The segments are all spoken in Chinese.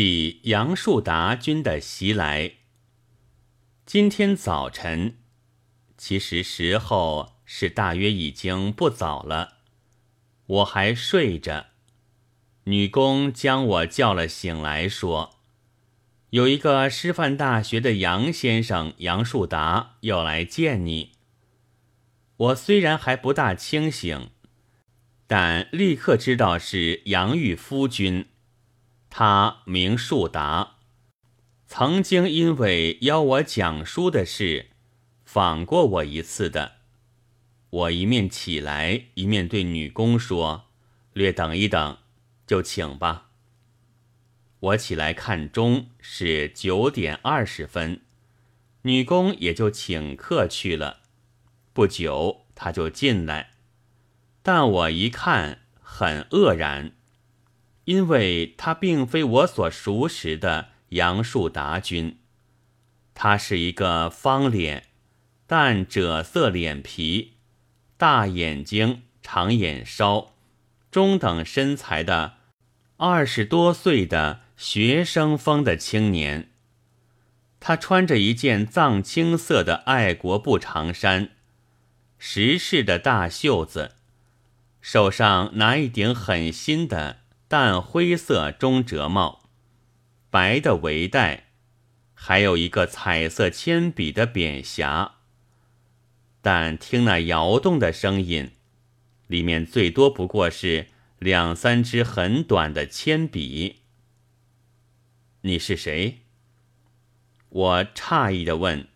即杨树达军的袭来。今天早晨，其实时候是大约已经不早了，我还睡着。女工将我叫了醒来，说：“有一个师范大学的杨先生杨树达要来见你。”我虽然还不大清醒，但立刻知道是杨玉夫君。他名树达。曾经因为邀我讲书的事，访过我一次的。我一面起来，一面对女工说：“略等一等，就请吧。”我起来看钟是九点二十分，女工也就请客去了。不久，她就进来，但我一看很愕然，因为他并非我所熟识的。杨树达君，他是一个方脸、淡赭色脸皮、大眼睛、长眼梢、中等身材的二十多岁的学生风的青年。他穿着一件藏青色的爱国布长衫，时式的大袖子，手上拿一顶很新的淡灰色中折帽。白的围带，还有一个彩色铅笔的扁匣。但听那摇动的声音，里面最多不过是两三支很短的铅笔。你是谁？我诧异的问，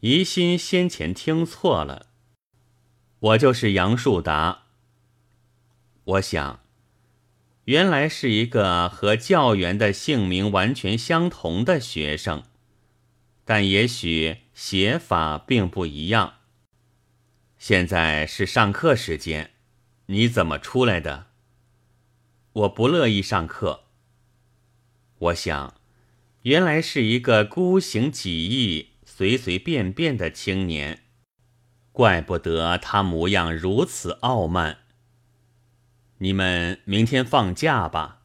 疑心先前听错了。我就是杨树达。我想。原来是一个和教员的姓名完全相同的学生，但也许写法并不一样。现在是上课时间，你怎么出来的？我不乐意上课。我想，原来是一个孤行几意、随随便便的青年，怪不得他模样如此傲慢。你们明天放假吧？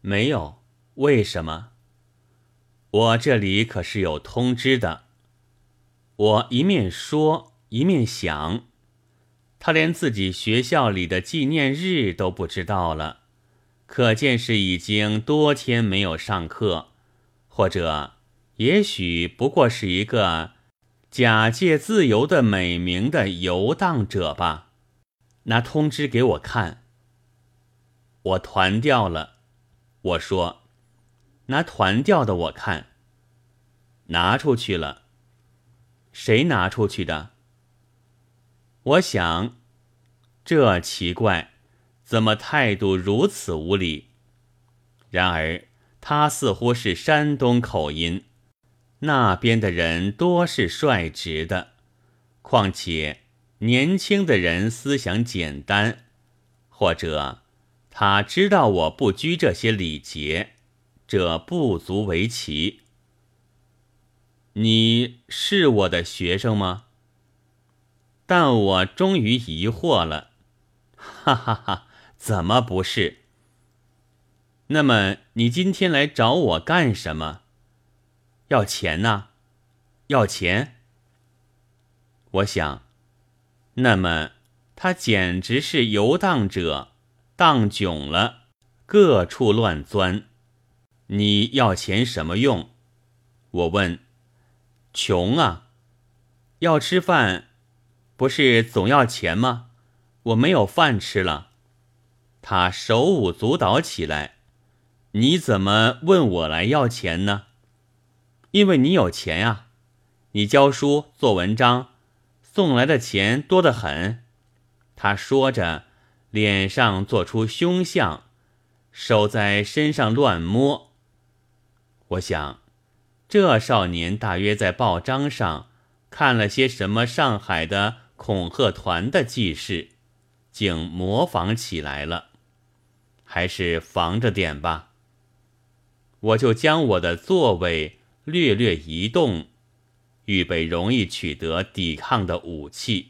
没有，为什么？我这里可是有通知的。我一面说一面想，他连自己学校里的纪念日都不知道了，可见是已经多天没有上课，或者也许不过是一个假借自由的美名的游荡者吧。拿通知给我看。我团掉了。我说：“拿团掉的我看。”拿出去了。谁拿出去的？我想，这奇怪，怎么态度如此无礼？然而他似乎是山东口音，那边的人多是率直的，况且。年轻的人思想简单，或者他知道我不拘这些礼节，这不足为奇。你是我的学生吗？但我终于疑惑了，哈哈哈！怎么不是？那么你今天来找我干什么？要钱呐？要钱？我想。那么，他简直是游荡者，荡囧了，各处乱钻。你要钱什么用？我问。穷啊，要吃饭，不是总要钱吗？我没有饭吃了。他手舞足蹈起来。你怎么问我来要钱呢？因为你有钱呀，你教书做文章。送来的钱多得很，他说着，脸上做出凶相，手在身上乱摸。我想，这少年大约在报章上看了些什么上海的恐吓团的记事，竟模仿起来了，还是防着点吧。我就将我的座位略略移动。预备容易取得抵抗的武器。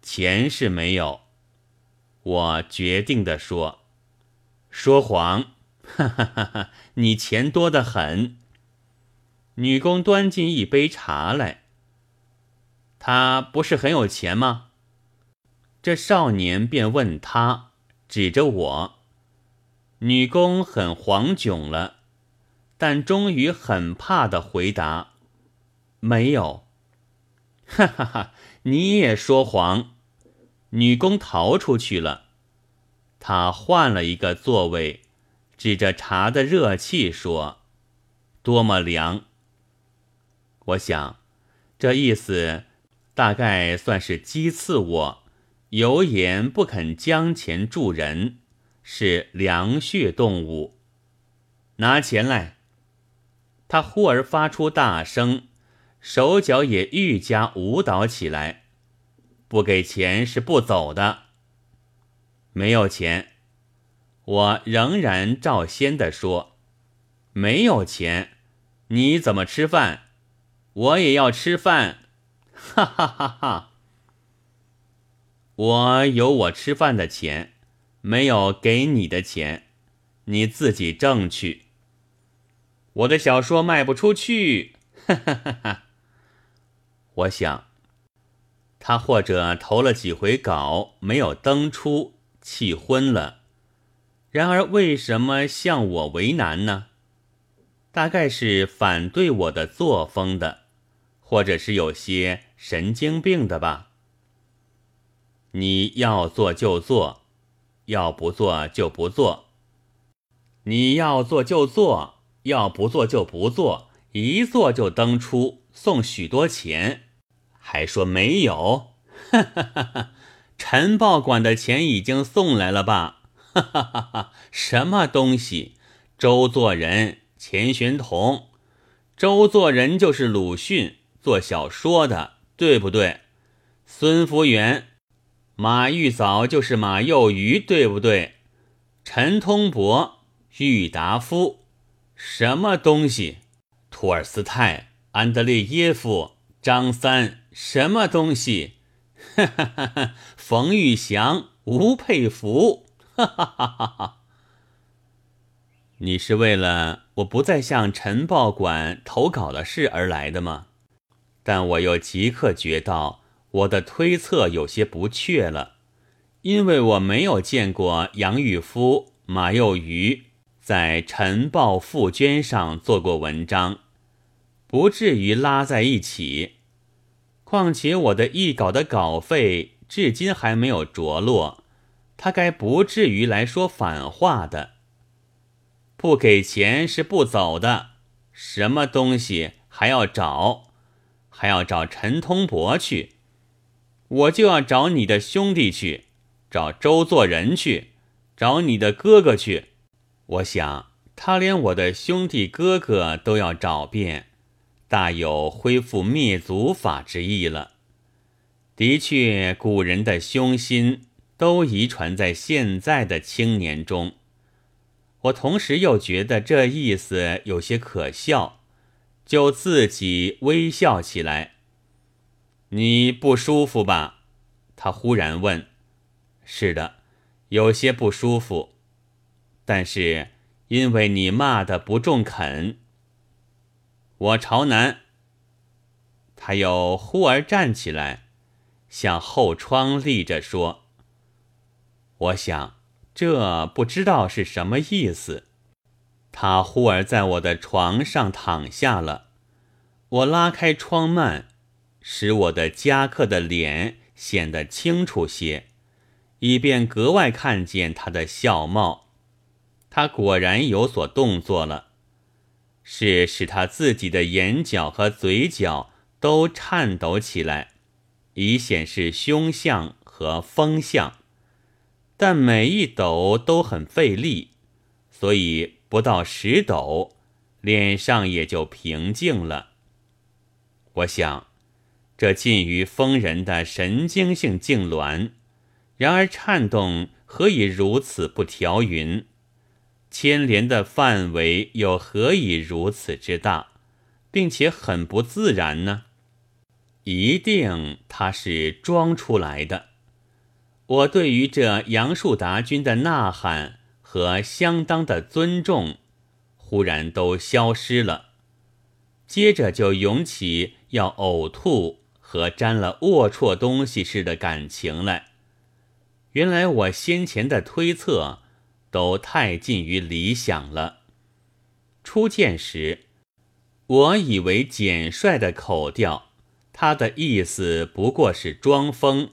钱是没有，我决定的说，说谎，哈哈哈哈！你钱多得很。女工端进一杯茶来。他不是很有钱吗？这少年便问他，指着我。女工很惶窘了，但终于很怕的回答：“没有。”哈哈哈！你也说谎。女工逃出去了。他换了一个座位，指着茶的热气说：“多么凉！”我想，这意思大概算是讥刺我有眼不肯将钱助人。是凉血动物，拿钱来！他忽而发出大声，手脚也愈加舞蹈起来。不给钱是不走的。没有钱，我仍然照先的说：“没有钱，你怎么吃饭？我也要吃饭。”哈哈哈哈！我有我吃饭的钱。没有给你的钱，你自己挣去。我的小说卖不出去，哈哈哈哈。我想，他或者投了几回稿没有登出，气昏了。然而为什么向我为难呢？大概是反对我的作风的，或者是有些神经病的吧。你要做就做。要不做就不做，你要做就做，要不做就不做，一做就登出，送许多钱，还说没有？哈哈哈哈！晨报馆的钱已经送来了吧？哈哈哈哈！什么东西？周作人、钱玄同，周作人就是鲁迅做小说的，对不对？孙福元。马玉藻就是马幼鱼，对不对？陈通伯、郁达夫，什么东西？托尔斯泰、安德烈耶夫、张三，什么东西？哈哈哈哈！冯玉祥、吴佩孚，哈哈哈哈哈！你是为了我不再向晨报馆投稿的事而来的吗？但我又即刻觉到。我的推测有些不确了，因为我没有见过杨玉夫、马幼鱼在《晨报》副捐上做过文章，不至于拉在一起。况且我的译稿的稿费至今还没有着落，他该不至于来说反话的。不给钱是不走的，什么东西还要找，还要找陈通伯去。我就要找你的兄弟去，找周作人去，找你的哥哥去。我想他连我的兄弟哥哥都要找遍，大有恢复灭族法之意了。的确，古人的凶心都遗传在现在的青年中。我同时又觉得这意思有些可笑，就自己微笑起来。你不舒服吧？他忽然问。是的，有些不舒服。但是因为你骂的不中肯。我朝南。他又忽而站起来，向后窗立着说：“我想这不知道是什么意思。”他忽而在我的床上躺下了。我拉开窗幔。使我的夹克的脸显得清楚些，以便格外看见他的笑貌。他果然有所动作了，是使他自己的眼角和嘴角都颤抖起来，以显示凶相和风相。但每一抖都很费力，所以不到十抖，脸上也就平静了。我想。这近于疯人的神经性痉挛，然而颤动何以如此不调匀？牵连的范围又何以如此之大，并且很不自然呢？一定他是装出来的。我对于这杨树达君的呐喊和相当的尊重，忽然都消失了，接着就涌起要呕吐和沾了龌龊东西似的感情来。原来我先前的推测都太近于理想了。初见时，我以为简率的口调，他的意思不过是装疯，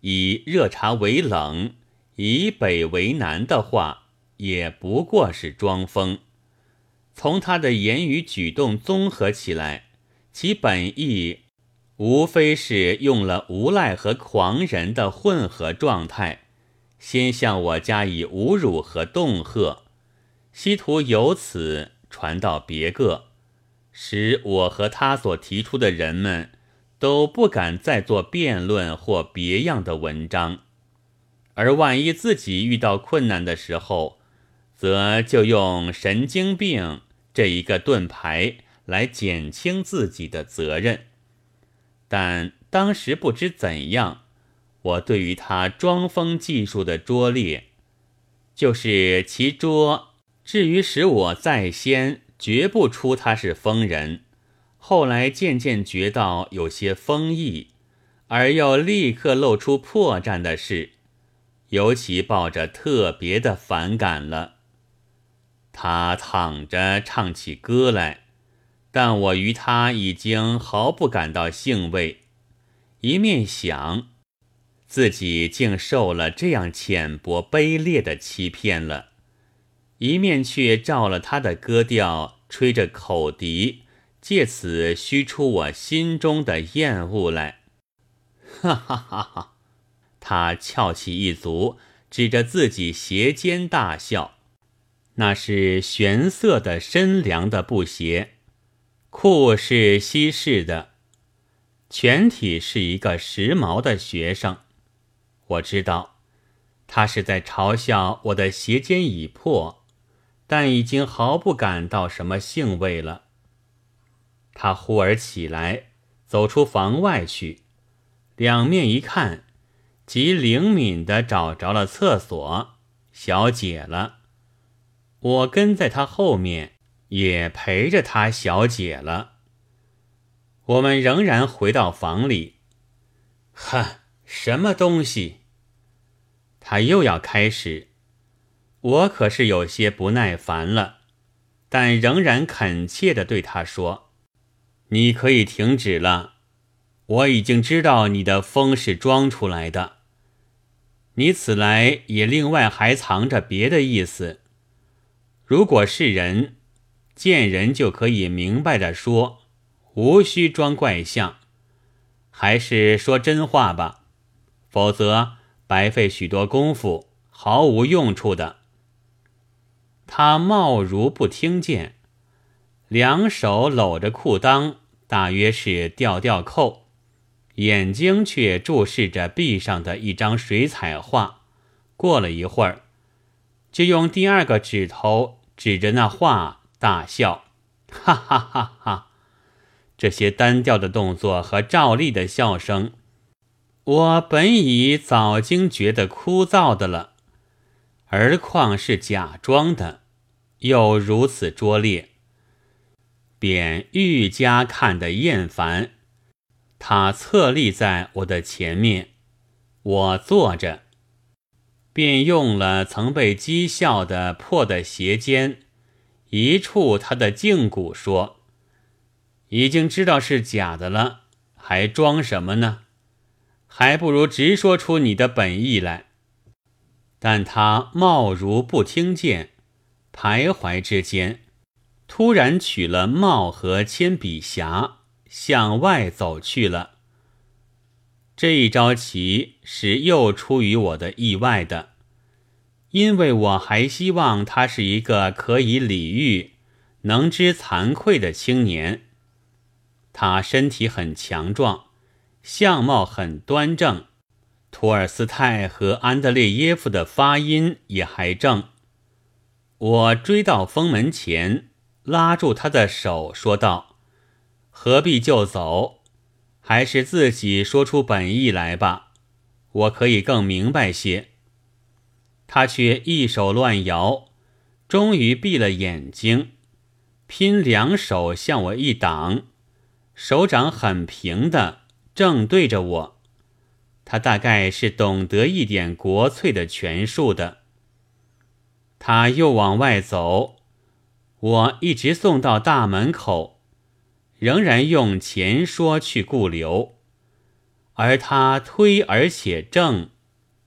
以热茶为冷。以北为南的话，也不过是装疯。从他的言语举动综合起来，其本意无非是用了无赖和狂人的混合状态，先向我加以侮辱和恫吓，希图由此传到别个，使我和他所提出的人们都不敢再做辩论或别样的文章。而万一自己遇到困难的时候，则就用神经病这一个盾牌来减轻自己的责任。但当时不知怎样，我对于他装疯技术的拙劣，就是其拙，至于使我在先觉不出他是疯人，后来渐渐觉到有些疯意，而又立刻露出破绽的事。尤其抱着特别的反感了。他躺着唱起歌来，但我于他已经毫不感到兴味。一面想自己竟受了这样浅薄卑劣的欺骗了，一面却照了他的歌调吹着口笛，借此虚出我心中的厌恶来。哈哈哈哈！他翘起一足，指着自己鞋尖大笑，那是玄色的深凉的布鞋，裤是西式的，全体是一个时髦的学生。我知道，他是在嘲笑我的鞋尖已破，但已经毫不感到什么兴味了。他忽而起来，走出房外去，两面一看。极灵敏地找着了厕所，小解了。我跟在他后面，也陪着他小解了。我们仍然回到房里。哼，什么东西？他又要开始。我可是有些不耐烦了，但仍然恳切地对他说：“你可以停止了。我已经知道你的风是装出来的。”你此来也另外还藏着别的意思。如果是人，见人就可以明白的说，无需装怪相，还是说真话吧，否则白费许多功夫，毫无用处的。他貌如不听见，两手搂着裤裆，大约是吊吊扣。眼睛却注视着壁上的一张水彩画，过了一会儿，就用第二个指头指着那画大笑，哈哈哈哈！这些单调的动作和照例的笑声，我本已早经觉得枯燥的了，而况是假装的，又如此拙劣，便愈加看得厌烦。他侧立在我的前面，我坐着，便用了曾被讥笑的破的鞋尖，一触他的胫骨，说：“已经知道是假的了，还装什么呢？还不如直说出你的本意来。”但他貌如不听见，徘徊之间，突然取了帽和铅笔匣。向外走去了。这一招棋是又出于我的意外的，因为我还希望他是一个可以礼遇、能知惭愧的青年。他身体很强壮，相貌很端正，托尔斯泰和安德烈耶夫的发音也还正。我追到封门前，拉住他的手，说道。何必就走？还是自己说出本意来吧，我可以更明白些。他却一手乱摇，终于闭了眼睛，拼两手向我一挡，手掌很平的正对着我。他大概是懂得一点国粹的权术的。他又往外走，我一直送到大门口，仍然用前说去顾留，而他推而且正，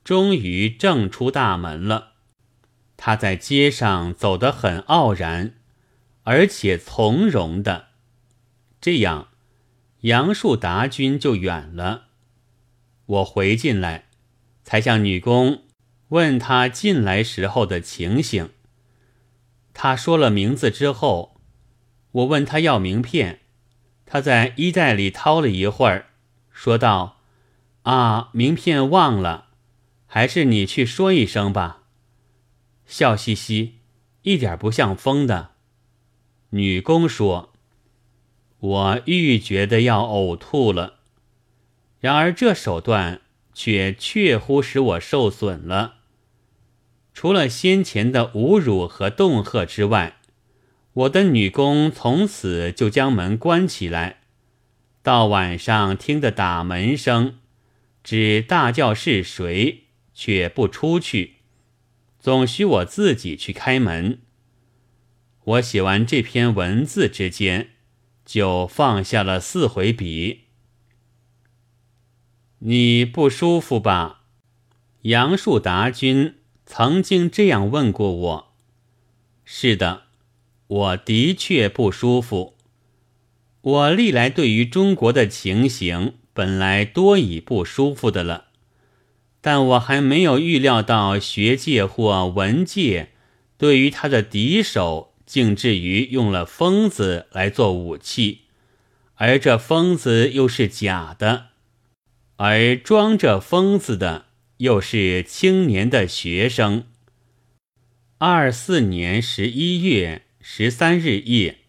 终于正出大门了。他在街上走得很傲然，而且从容的，这样杨树达君就远了。我回进来，才向女工。问他进来时候的情形，他说了名字之后，我问他要名片，他在衣袋里掏了一会儿，说道：“啊，名片忘了，还是你去说一声吧。”笑嘻嘻，一点不像疯的。女工说：“我愈觉得要呕吐了，然而这手段却确乎使我受损了。”除了先前的侮辱和恫吓之外，我的女工从此就将门关起来，到晚上听得打门声，只大叫是谁，却不出去，总需我自己去开门。我写完这篇文字之间，就放下了四回笔。你不舒服吧，杨树达君？曾经这样问过我：“是的，我的确不舒服。我历来对于中国的情形本来多已不舒服的了，但我还没有预料到学界或文界对于他的敌手，竟至于用了疯子来做武器，而这疯子又是假的，而装着疯子的。”又是青年的学生。二四年十一月十三日夜。